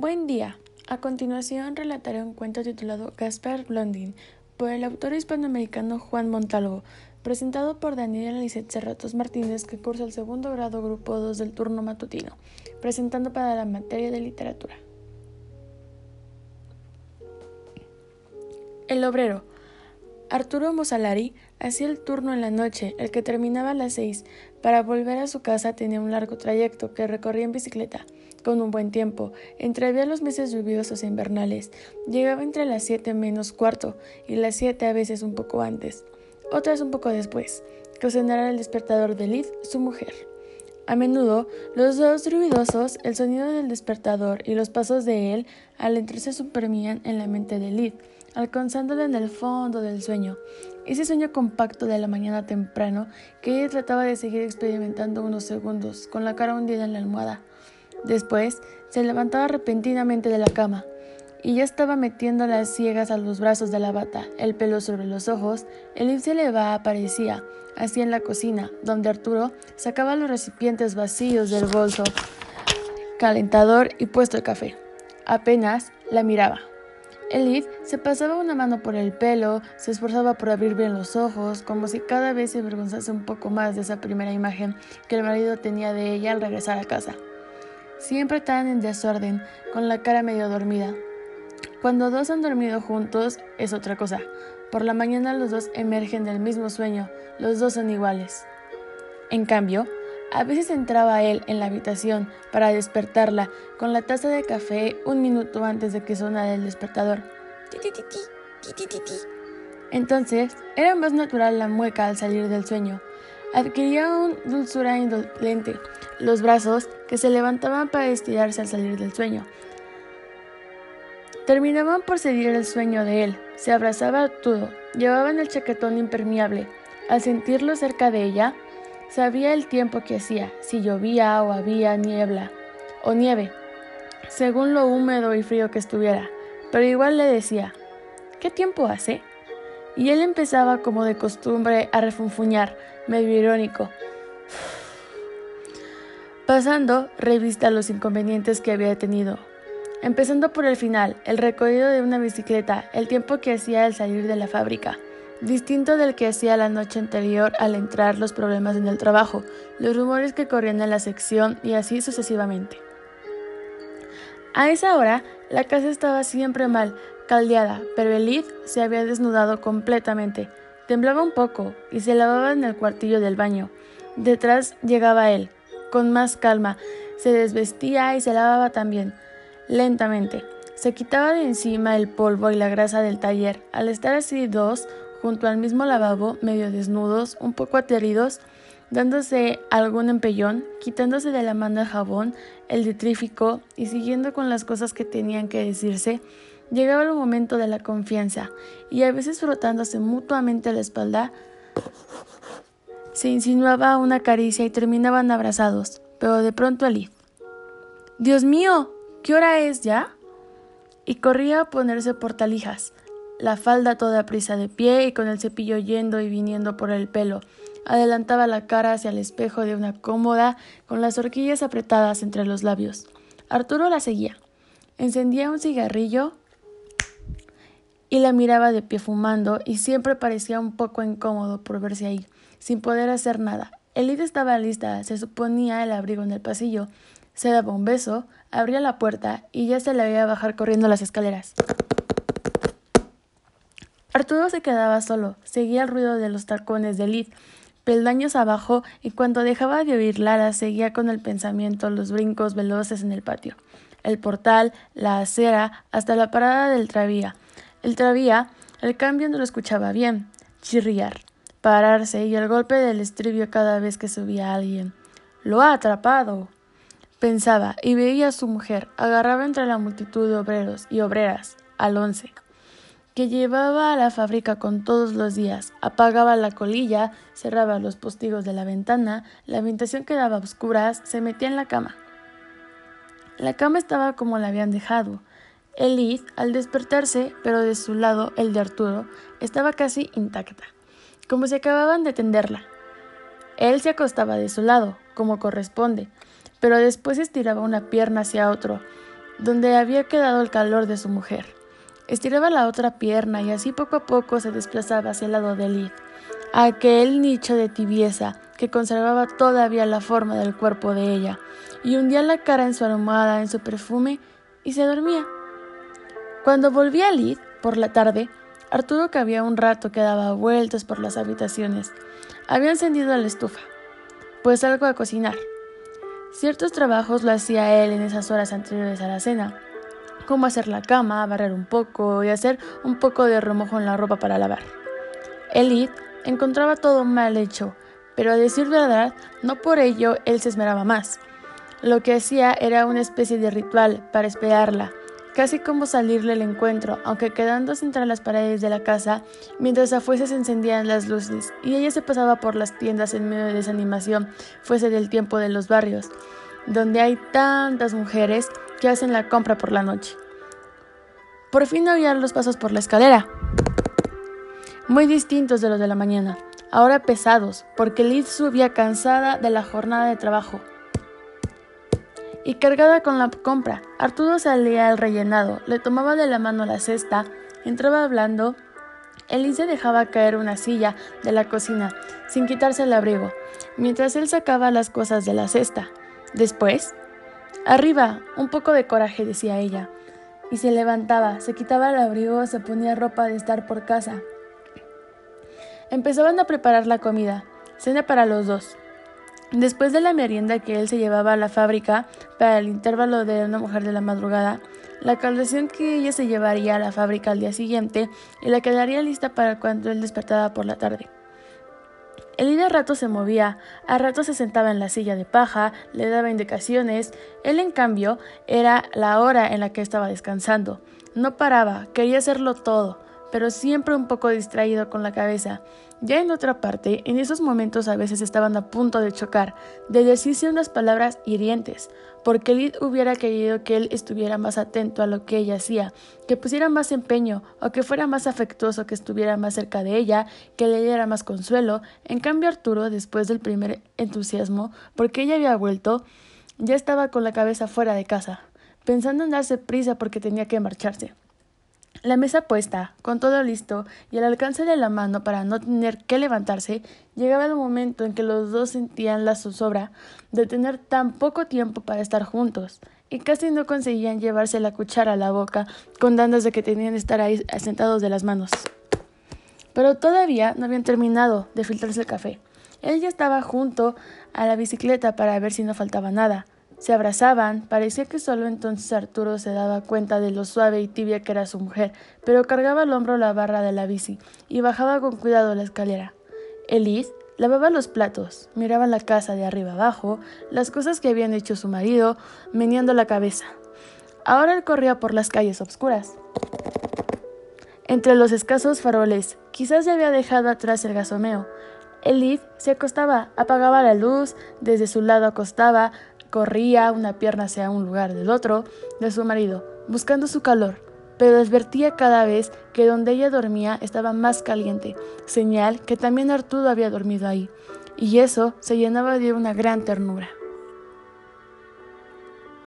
Buen día. A continuación relataré un cuento titulado Gaspar Blondin por el autor hispanoamericano Juan Montalvo, presentado por Daniela Lisset Cerratos Martínez, que cursa el segundo grado grupo 2 del turno matutino, presentando para la materia de literatura. El obrero. Arturo Mosalari hacía el turno en la noche, el que terminaba a las seis. Para volver a su casa tenía un largo trayecto que recorría en bicicleta con un buen tiempo. Entrevía los meses lluviosos e invernales. Llegaba entre las siete menos cuarto y las siete a veces un poco antes, otras un poco después, que el despertador de Liz, su mujer. A menudo, los dos ruidosos, el sonido del despertador y los pasos de él, al entrarse suprimían en la mente de Liz, alcanzándole en el fondo del sueño, ese sueño compacto de la mañana temprano que ella trataba de seguir experimentando unos segundos, con la cara hundida en la almohada. Después se levantaba repentinamente de la cama y ya estaba metiendo las ciegas a los brazos de la bata, el pelo sobre los ojos, el se le va aparecía, así en la cocina, donde Arturo sacaba los recipientes vacíos del bolso, calentador y puesto el café. Apenas la miraba. Elif se pasaba una mano por el pelo, se esforzaba por abrir bien los ojos, como si cada vez se avergonzase un poco más de esa primera imagen que el marido tenía de ella al regresar a casa siempre tan en desorden, con la cara medio dormida. Cuando dos han dormido juntos es otra cosa. Por la mañana los dos emergen del mismo sueño, los dos son iguales. En cambio, a veces entraba él en la habitación para despertarla con la taza de café un minuto antes de que sonara el despertador. Entonces, era más natural la mueca al salir del sueño. Adquiría un dulzura indolente, los brazos que se levantaban para estirarse al salir del sueño. Terminaban por seguir el sueño de él, se abrazaba todo, llevaban el chaquetón impermeable. Al sentirlo cerca de ella, sabía el tiempo que hacía, si llovía o había niebla o nieve, según lo húmedo y frío que estuviera, pero igual le decía, ¿qué tiempo hace? Y él empezaba como de costumbre a refunfuñar, medio irónico. Pasando revista los inconvenientes que había tenido. Empezando por el final, el recorrido de una bicicleta, el tiempo que hacía al salir de la fábrica, distinto del que hacía la noche anterior al entrar, los problemas en el trabajo, los rumores que corrían en la sección y así sucesivamente. A esa hora, la casa estaba siempre mal, caldeada, pero Elif se había desnudado completamente. Temblaba un poco y se lavaba en el cuartillo del baño. Detrás llegaba él, con más calma, se desvestía y se lavaba también, lentamente. Se quitaba de encima el polvo y la grasa del taller. Al estar así dos, junto al mismo lavabo, medio desnudos, un poco ateridos, dándose algún empellón, quitándose de la mano el jabón, el detrífico y siguiendo con las cosas que tenían que decirse, llegaba el momento de la confianza y a veces frotándose mutuamente la espalda, se insinuaba una caricia y terminaban abrazados, pero de pronto Ali. Dios mío, ¿qué hora es ya? Y corría a ponerse portalijas, la falda toda prisa de pie y con el cepillo yendo y viniendo por el pelo. Adelantaba la cara hacia el espejo de una cómoda con las horquillas apretadas entre los labios. Arturo la seguía. Encendía un cigarrillo y la miraba de pie fumando y siempre parecía un poco incómodo por verse ahí, sin poder hacer nada. Elida estaba lista, se suponía el abrigo en el pasillo. Se daba un beso, abría la puerta y ya se la veía bajar corriendo las escaleras. Arturo se quedaba solo, seguía el ruido de los tacones de Lid, peldaños abajo, y cuando dejaba de oír Lara seguía con el pensamiento los brincos veloces en el patio, el portal, la acera, hasta la parada del tranvía. El tranvía, el cambio no lo escuchaba bien, chirriar, pararse y el golpe del estribio cada vez que subía alguien. Lo ha atrapado. Pensaba y veía a su mujer, agarraba entre la multitud de obreros y obreras, al once, llevaba a la fábrica con todos los días, apagaba la colilla, cerraba los postigos de la ventana, la habitación quedaba a oscuras, se metía en la cama. La cama estaba como la habían dejado, Elid, al despertarse, pero de su lado, el de Arturo, estaba casi intacta, como si acababan de tenderla. Él se acostaba de su lado, como corresponde, pero después estiraba una pierna hacia otro, donde había quedado el calor de su mujer. Estiraba la otra pierna y así poco a poco se desplazaba hacia el lado de Lid, aquel nicho de tibieza que conservaba todavía la forma del cuerpo de ella, y hundía la cara en su almohada, en su perfume, y se dormía. Cuando volvía a Lid, por la tarde, Arturo que había un rato que daba vueltas por las habitaciones. Había encendido la estufa, pues algo a cocinar. Ciertos trabajos lo hacía él en esas horas anteriores a la cena, como hacer la cama, barrer un poco y hacer un poco de remojo en la ropa para lavar. Elid encontraba todo mal hecho, pero a decir verdad, no por ello él se esmeraba más. Lo que hacía era una especie de ritual para esperarla, casi como salirle al encuentro, aunque quedándose entre las paredes de la casa, mientras afuera se encendían las luces y ella se pasaba por las tiendas en medio de desanimación, fuese del tiempo de los barrios, donde hay tantas mujeres que hacen la compra por la noche. Por fin oía los pasos por la escalera, muy distintos de los de la mañana, ahora pesados, porque Liz subía cansada de la jornada de trabajo y cargada con la compra. Arturo salía al rellenado, le tomaba de la mano la cesta, entraba hablando. Elise dejaba caer una silla de la cocina, sin quitarse el abrigo, mientras él sacaba las cosas de la cesta. Después, arriba, un poco de coraje, decía ella, y se levantaba, se quitaba el abrigo, se ponía ropa de estar por casa. Empezaban a preparar la comida, cena para los dos. Después de la merienda que él se llevaba a la fábrica para el intervalo de una mujer de la madrugada, la colación que ella se llevaría a la fábrica al día siguiente y la quedaría lista para cuando él despertaba por la tarde. Él de rato se movía, a rato se sentaba en la silla de paja, le daba indicaciones, él en cambio era la hora en la que estaba descansando. No paraba, quería hacerlo todo, pero siempre un poco distraído con la cabeza. Ya en otra parte, en esos momentos a veces estaban a punto de chocar, de decirse unas palabras hirientes, porque Lid hubiera querido que él estuviera más atento a lo que ella hacía, que pusiera más empeño, o que fuera más afectuoso, que estuviera más cerca de ella, que le diera más consuelo. En cambio, Arturo, después del primer entusiasmo, porque ella había vuelto, ya estaba con la cabeza fuera de casa, pensando en darse prisa porque tenía que marcharse. La mesa puesta, con todo listo y al alcance de la mano para no tener que levantarse, llegaba el momento en que los dos sentían la zozobra de tener tan poco tiempo para estar juntos, y casi no conseguían llevarse la cuchara a la boca con dandas de que tenían que estar ahí sentados de las manos. Pero todavía no habían terminado de filtrarse el café. Él ya estaba junto a la bicicleta para ver si no faltaba nada. Se abrazaban, parecía que solo entonces Arturo se daba cuenta de lo suave y tibia que era su mujer, pero cargaba al hombro la barra de la bici y bajaba con cuidado la escalera. Elise lavaba los platos, miraba la casa de arriba abajo, las cosas que habían hecho su marido, meneando la cabeza. Ahora él corría por las calles oscuras. Entre los escasos faroles, quizás se había dejado atrás el gasomeo. Elise se acostaba, apagaba la luz, desde su lado acostaba, Corría una pierna hacia un lugar del otro de su marido, buscando su calor, pero advertía cada vez que donde ella dormía estaba más caliente, señal que también Arturo había dormido ahí, y eso se llenaba de una gran ternura.